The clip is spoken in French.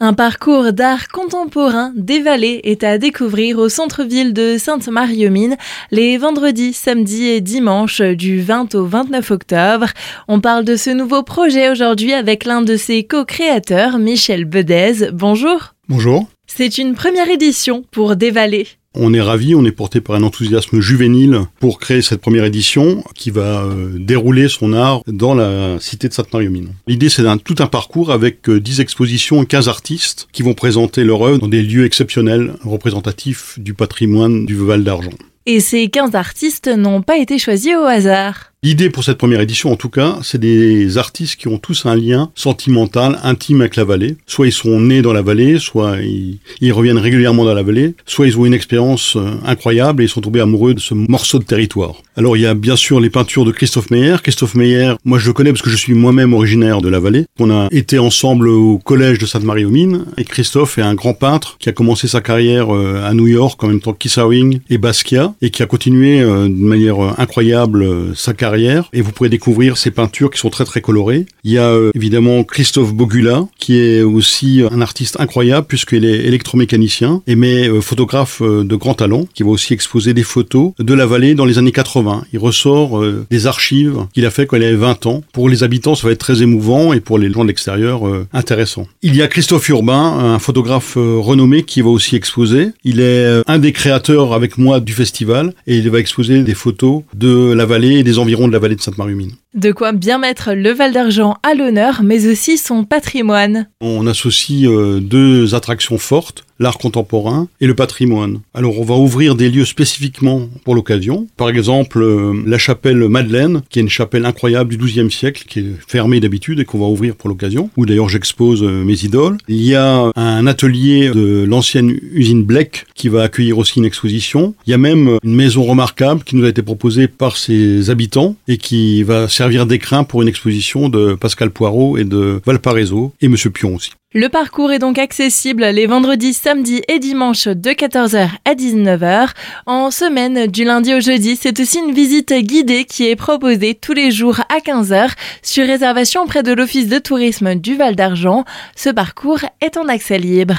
Un parcours d'art contemporain des vallées est à découvrir au centre-ville de Sainte-Marie-aux-Mines les vendredis, samedis et dimanches du 20 au 29 octobre. On parle de ce nouveau projet aujourd'hui avec l'un de ses co-créateurs, Michel Bedez. Bonjour. Bonjour. C'est une première édition pour Des Vallées. On est ravis, on est porté par un enthousiasme juvénile pour créer cette première édition qui va euh, dérouler son art dans la cité de Sainte-Marie-aux-Mines. L'idée, c'est tout un parcours avec 10 euh, expositions et 15 artistes qui vont présenter leur œuvre dans des lieux exceptionnels représentatifs du patrimoine du Val d'Argent. Et ces 15 artistes n'ont pas été choisis au hasard. L'idée pour cette première édition, en tout cas, c'est des artistes qui ont tous un lien sentimental, intime avec la vallée. Soit ils sont nés dans la vallée, soit ils, reviennent régulièrement dans la vallée, soit ils ont une expérience euh, incroyable et ils sont tombés amoureux de ce morceau de territoire. Alors il y a bien sûr les peintures de Christophe Meyer. Christophe Meyer, moi je le connais parce que je suis moi-même originaire de la vallée. On a été ensemble au collège de Sainte-Marie-aux-Mines et Christophe est un grand peintre qui a commencé sa carrière euh, à New York en même temps qu'Issawing et Basquiat et qui a continué euh, de manière incroyable sa carrière et vous pourrez découvrir ces peintures qui sont très très colorées. Il y a euh, évidemment Christophe Bogula qui est aussi un artiste incroyable puisqu'il est électromécanicien et mais euh, photographe euh, de grand talent qui va aussi exposer des photos de la vallée dans les années 80. Il ressort des archives qu'il a fait quand il avait 20 ans. Pour les habitants, ça va être très émouvant et pour les gens de l'extérieur, intéressant. Il y a Christophe Urbain, un photographe renommé qui va aussi exposer. Il est un des créateurs avec moi du festival et il va exposer des photos de la vallée et des environs de la vallée de Sainte-Marie-aux-Mines. De quoi bien mettre le Val d'Argent à l'honneur, mais aussi son patrimoine. On associe euh, deux attractions fortes, l'art contemporain et le patrimoine. Alors on va ouvrir des lieux spécifiquement pour l'occasion. Par exemple, euh, la chapelle Madeleine, qui est une chapelle incroyable du XIIe siècle, qui est fermée d'habitude et qu'on va ouvrir pour l'occasion, où d'ailleurs j'expose euh, mes idoles. Il y a un atelier de l'ancienne usine Bleck qui va accueillir aussi une exposition. Il y a même une maison remarquable qui nous a été proposée par ses habitants et qui va servir d'écrin pour une exposition de Pascal Poirot et de Valparaiso et Monsieur Pion aussi. Le parcours est donc accessible les vendredis, samedis et dimanches de 14h à 19h. En semaine, du lundi au jeudi, c'est aussi une visite guidée qui est proposée tous les jours à 15h sur réservation auprès de l'Office de tourisme du Val d'Argent. Ce parcours est en accès libre.